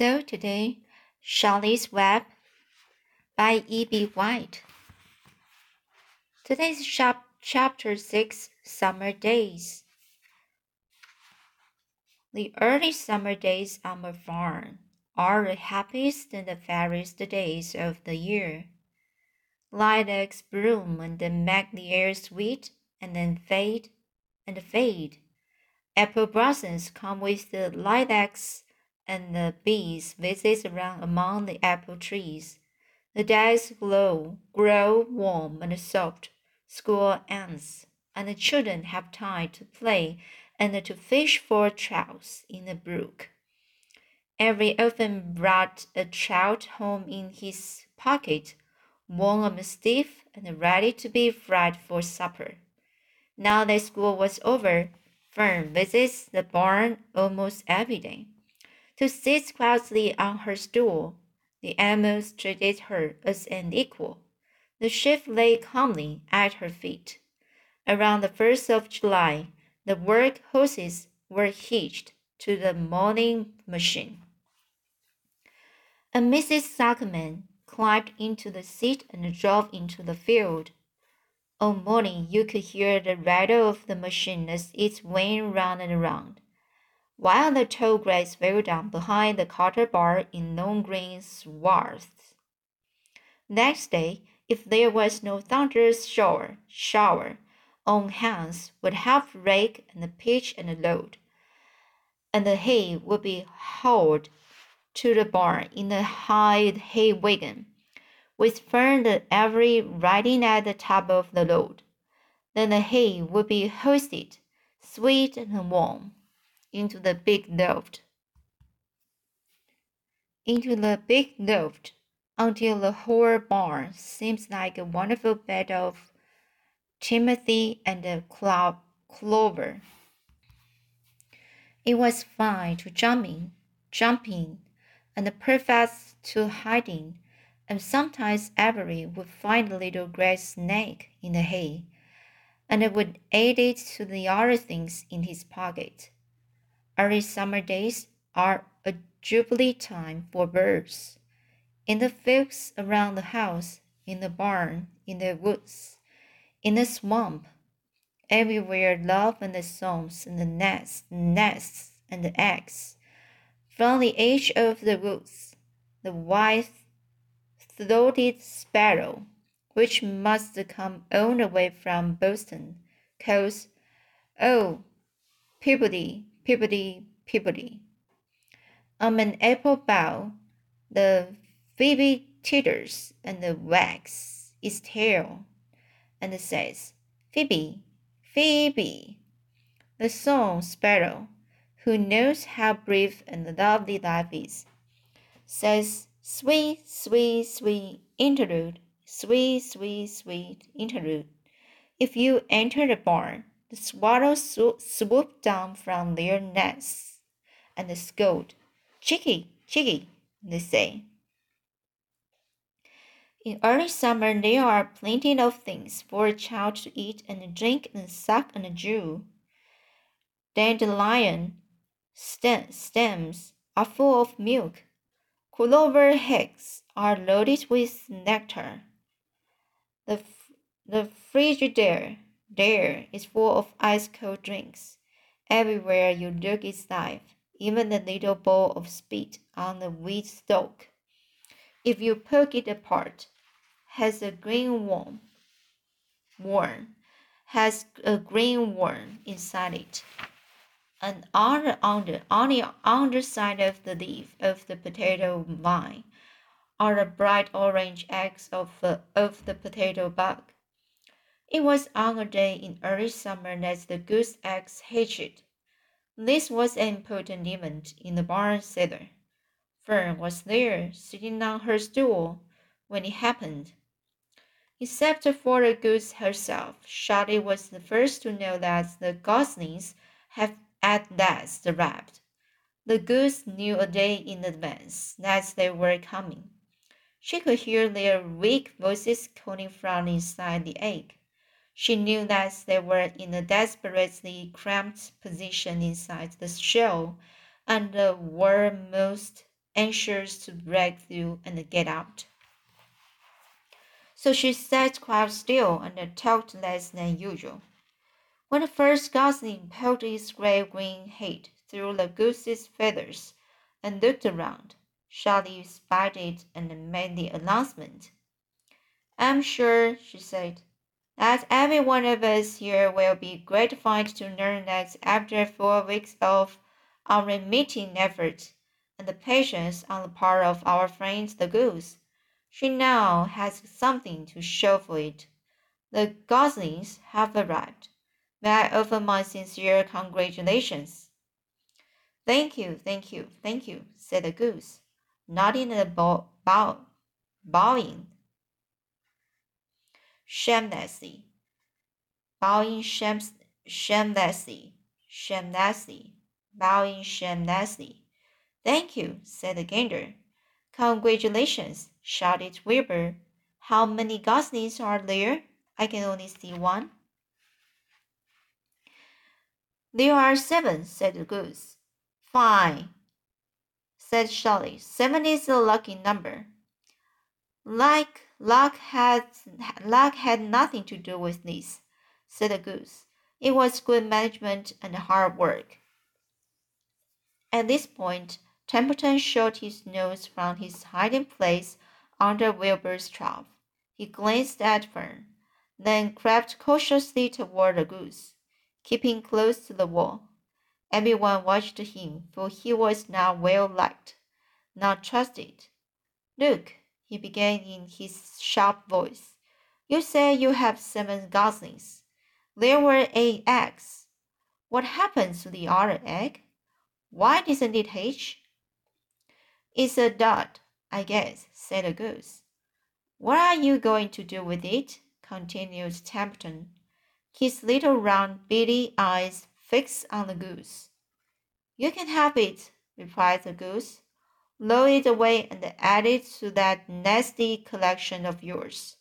So today, Charlotte's Web by E.B. White. Today's chap chapter 6 Summer Days. The early summer days on my farm are the happiest and the fairest days of the year. Lilacs bloom and then make the air sweet and then fade and fade. Apple blossoms come with the lilacs and the bees visit around among the apple trees. The days glow, grow warm and soft. School ends, and the children have time to play and to fish for trouts in the brook. Avery orphan brought a trout home in his pocket, warm and stiff and ready to be fried for supper. Now that school was over, Fern visits the barn almost every day. To sit quietly on her stool, the animals treated her as an equal. The sheep lay calmly at her feet. Around the first of July, the work horses were hitched to the mowing machine. And Mrs. Zuckerman climbed into the seat and drove into the field. All morning you could hear the rattle of the machine as it went round and round while the tall grass fell down behind the cotter bar in long green swaths. Next day, if there was no thunderous shower, shower, on hands would help rake and pitch and load, and the hay would be hauled to the barn in the high hay wagon, with Fern and Avery riding at the top of the load. Then the hay would be hoisted, sweet and warm into the big loft. Into the big loft until the whole barn seems like a wonderful bed of timothy and clo clover. It was fine to jump in, jump in, and perfect to hiding, and sometimes Avery would find a little gray snake in the hay, and would add it to the other things in his pocket. Early summer days are a jubilee time for birds. In the fields around the house, in the barn, in the woods, in the swamp, everywhere love and the songs and the nests, nests and the eggs. From the edge of the woods, the white-throated sparrow, which must come all the way from Boston, calls, "Oh, Peabody, Peabody, Peabody. On an apple bough, the phoebe titters and the wags its tail and says, Phoebe, Phoebe. The song sparrow, who knows how brief and lovely life is, says, Sweet, sweet, sweet interlude, sweet, sweet, sweet interlude. If you enter the barn, the swallows swoop down from their nests and scold, Chicky, Chicky, they say. In early summer, there are plenty of things for a child to eat and drink and suck and chew. Dandelion stems are full of milk. Clover heads are loaded with nectar. The, the Frigidaire there is full of ice cold drinks. Everywhere you look is life, even the little bowl of spit on the wheat stalk. If you poke it apart, has a green worm, worm, has a green worm inside it. And on the, under, on the underside of the leaf of the potato vine are the bright orange eggs of the, of the potato bug. It was on a day in early summer that the goose eggs hatched. This was an important event in the barn cellar. Fern was there, sitting on her stool, when it happened. Except for the goose herself, Charlotte was the first to know that the goslings had at last arrived. The goose knew a day in advance that they were coming. She could hear their weak voices calling from inside the egg. She knew that they were in a desperately cramped position inside the shell and were most anxious to break through and get out. So she sat quite still and talked less than usual. When the first gosling poked its gray green head through the goose's feathers and looked around, Charlie spied it and made the announcement. I'm sure, she said, that every one of us here will be gratified to learn that after four weeks of unremitting effort and the patience on the part of our friend the goose, she now has something to show for it. The goslings have arrived. May I offer my sincere congratulations? Thank you, thank you, thank you, said the goose, nodding and bow, bow, bowing shamelessly, bowing shams, shamelessly, shamelessly, bowing shamelessly. Thank you, said the gander. Congratulations, shouted Wilbur. How many goslings are there? I can only see one. There are seven, said the goose. Fine, said Charlie. Seven is a lucky number. Like luck had luck had nothing to do with this, said the goose. It was good management and hard work. At this point, Templeton showed his nose from his hiding place under Wilbur's trough. He glanced at Fern, then crept cautiously toward the goose, keeping close to the wall. Everyone watched him, for he was now well liked, not trusted. Look, he began in his sharp voice. You say you have seven goslings. There were eight eggs. What happened to the other egg? Why didn't it hatch? It's a dud, I guess, said the goose. What are you going to do with it? continued Templeton, his little round beady eyes fixed on the goose. You can have it, replied the goose load it away and add it to that nasty collection of yours.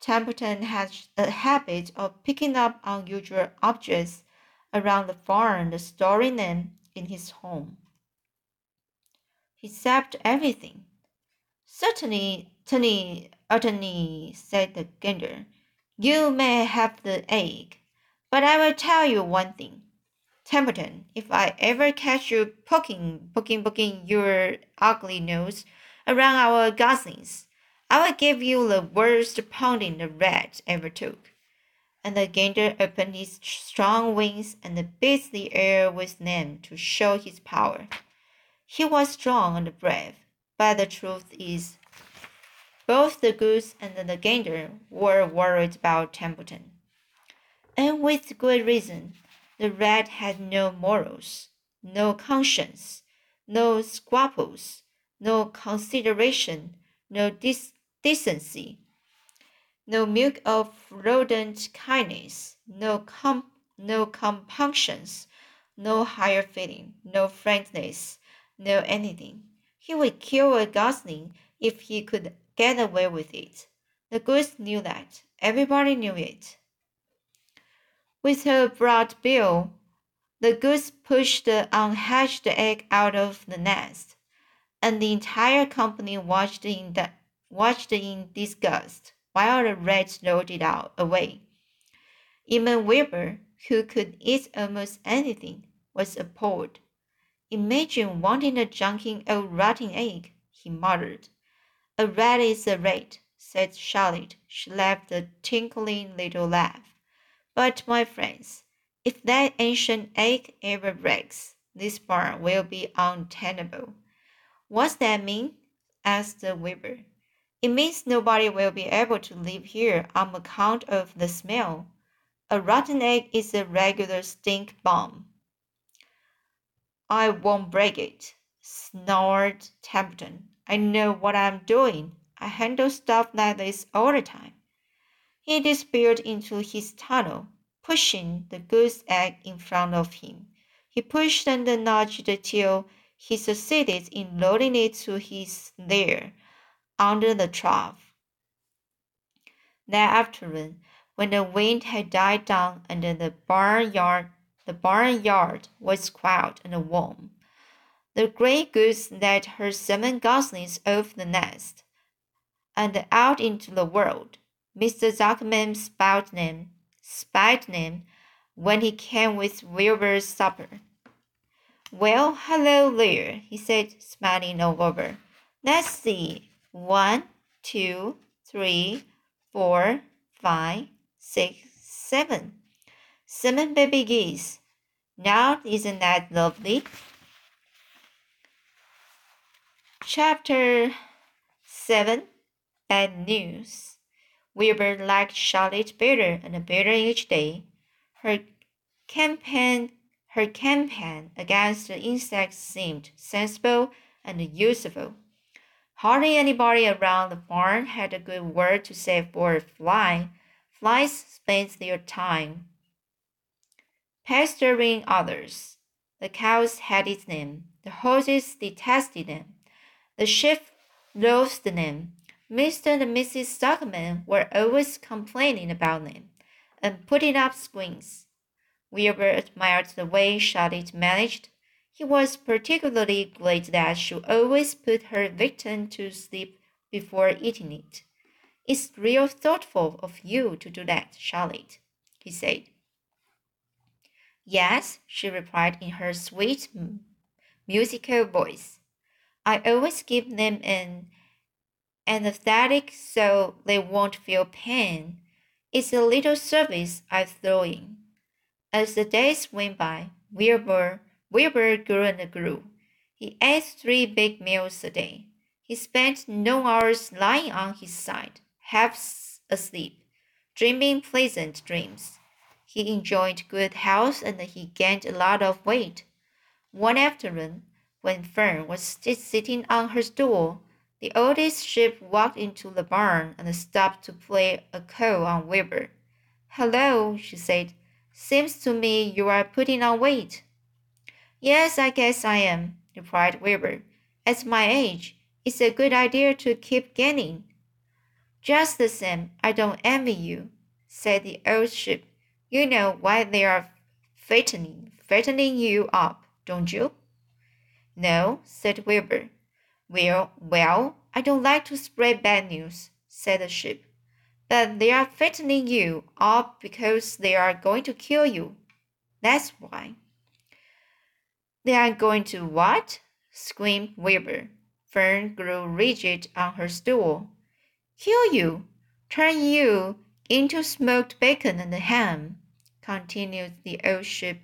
Templeton has a habit of picking up unusual objects around the farm and storing them in his home. He zapped everything. Certainly, Tony, oh, utterly, said the gander. You may have the egg, but I will tell you one thing. Templeton, if I ever catch you poking, poking, poking your ugly nose around our goslings, I will give you the worst pounding the rat ever took. And the gander opened his strong wings and beat the air with them to show his power. He was strong and brave, but the truth is, both the goose and the gander were worried about Templeton. And with good reason. The rat had no morals, no conscience, no scruples, no consideration, no decency, no milk of rodent kindness, no com- no compunctions, no higher feeling, no frankness, no anything. He would kill a gosling if he could get away with it. The goose knew that. Everybody knew it. With her broad bill, the goose pushed the unhatched egg out of the nest, and the entire company watched in, the, watched in disgust while the rat rolled it out away. Even Wilbur, who could eat almost anything, was appalled. Imagine wanting a junking old rotting egg, he muttered. A rat is a rat, said Charlotte. She laughed a tinkling little laugh. But, my friends, if that ancient egg ever breaks, this barn will be untenable. What's that mean? asked the weaver. It means nobody will be able to live here on account of the smell. A rotten egg is a regular stink bomb. I won't break it, snarled Templeton. I know what I'm doing. I handle stuff like this all the time. He disappeared into his tunnel, pushing the goose egg in front of him. He pushed and nudged till he succeeded in loading it to his lair under the trough. That afternoon, when the wind had died down and the barnyard the barnyard was quiet and warm, The gray goose let her seven goslings off the nest and out into the world. Mr. Zuckerman spied them, spied them when he came with Wilbur's supper. Well, hello there, he said, smiling over. Let's see. One, two, three, four, five, six, seven. Seven baby geese. Now, isn't that lovely? Chapter 7 Bad News Wilbur liked Charlotte better and better each day. Her campaign, her campaign against the insects seemed sensible and useful. Hardly anybody around the barn had a good word to say for a fly. Flies spent their time pestering others. The cows hated them. The horses detested them. The sheep loathed them. Mr. and Mrs. Stockman were always complaining about them and putting up screens. Wilbur admired the way Charlotte managed. He was particularly glad that she always put her victim to sleep before eating it. It's real thoughtful of you to do that, Charlotte, he said. Yes, she replied in her sweet, musical voice. I always give them an anesthetic so they won't feel pain. It's a little service I throw in. As the days went by, Wilbur, Wilbur grew and grew. He ate three big meals a day. He spent no hours lying on his side, half asleep, dreaming pleasant dreams. He enjoyed good health and he gained a lot of weight. One afternoon, when Fern was sitting on her stool, the oldest sheep walked into the barn and stopped to play a call on Wilbur. Hello, she said. Seems to me you are putting on weight. Yes, I guess I am, replied Wilbur. At my age, it's a good idea to keep gaining. Just the same, I don't envy you, said the old sheep. You know why they are fattening, fattening you up, don't you? No, said Wilbur. Well, well, I don't like to spread bad news, said the sheep. But they are fattening you up because they are going to kill you. That's why. They are going to what? screamed Wilbur. Fern grew rigid on her stool. Kill you, turn you into smoked bacon and ham, continued the old sheep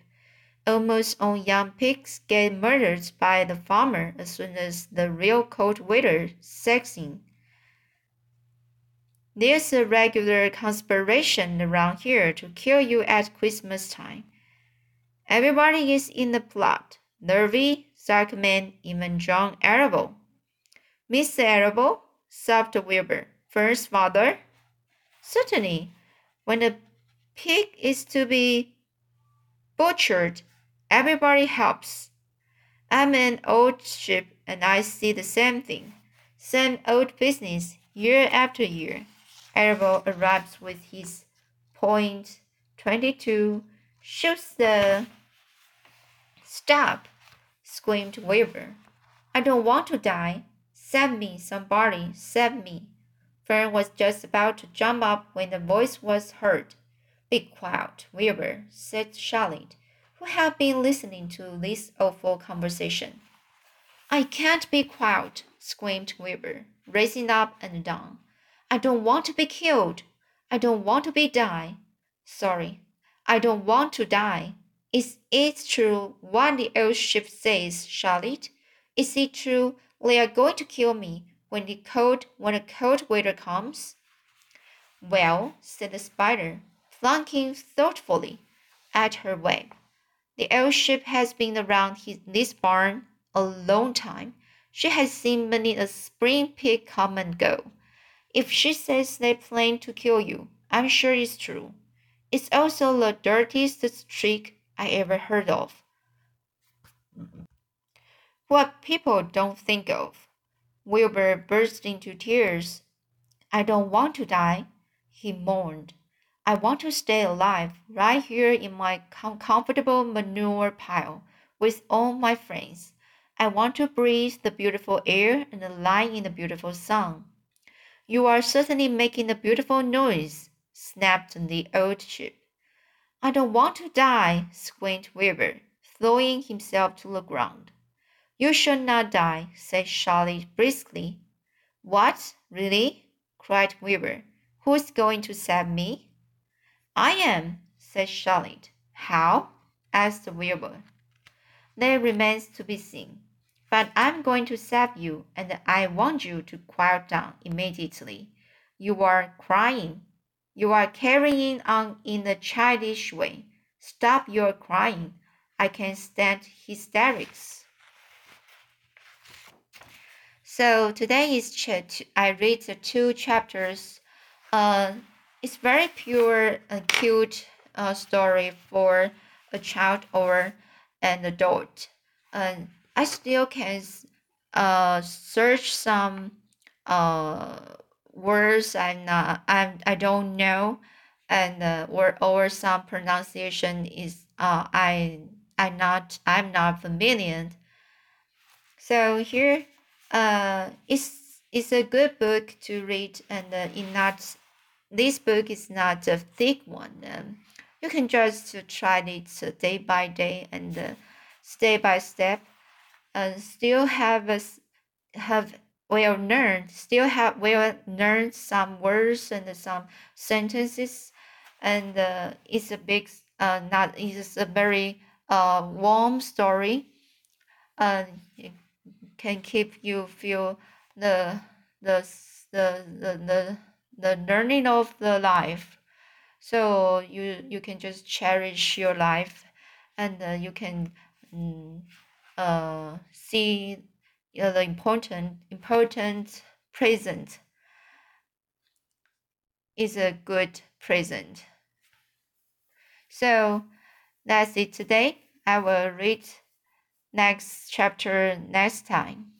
Almost all young pigs get murdered by the farmer as soon as the real cold weather sets in. There's a regular conspiration around here to kill you at Christmas time. Everybody is in the plot. Lurvy, Zuckerman, even John Arable. Mr. Arable, sobbed Wilbur. First father? Certainly. When a pig is to be butchered, Everybody helps. I'm an old ship and I see the same thing. Same old business year after year. Arable arrives with his point 22, shoots the. Stop! screamed Wilbur. I don't want to die. Save me, somebody, save me. Fern was just about to jump up when the voice was heard. Be quiet, Wilbur, said Charlotte who have been listening to this awful conversation. I can't be quiet, screamed Weaver, racing up and down. I don't want to be killed. I don't want to be die. Sorry, I don't want to die. Is it true what the old sheep says, Charlotte? Is it true they are going to kill me when the cold when the cold weather comes? Well, said the spider, flunking thoughtfully at her web. The sheep has been around his, this barn a long time. She has seen many a spring pig come and go. If she says they plan to kill you, I'm sure it's true. It's also the dirtiest trick I ever heard of. What people don't think of. Wilbur burst into tears. I don't want to die, he mourned. I want to stay alive right here in my com comfortable manure pile with all my friends. I want to breathe the beautiful air and lie in the beautiful sun. You are certainly making a beautiful noise, snapped the old sheep. I don't want to die, squeaked Wilbur, throwing himself to the ground. You shall not die, said Charlie briskly. What, really? cried Wilbur. Who's going to save me? I am, said Charlotte. How? asked Wilbur. That remains to be seen. But I'm going to save you, and I want you to quiet down immediately. You are crying. You are carrying on in a childish way. Stop your crying. I can't stand hysterics. So today is ch- I read the two chapters. Uh, it's very pure and cute uh, story for a child or an adult. And I still can uh, search some uh, words I'm not I'm I don't know, and uh, or or some pronunciation is uh I I'm not I'm not familiar. So here, uh, it's it's a good book to read, and uh, not this book is not a thick one. Um, you can just try it day by day and uh, step by step and still have a, have well learned still have well learned some words and some sentences and uh, it's a big uh, not it's a very uh, warm story and it can keep you feel the the the the, the, the learning of the life so you you can just cherish your life and uh, you can mm, uh, see the important important present is a good present. So that's it today. I will read next chapter next time.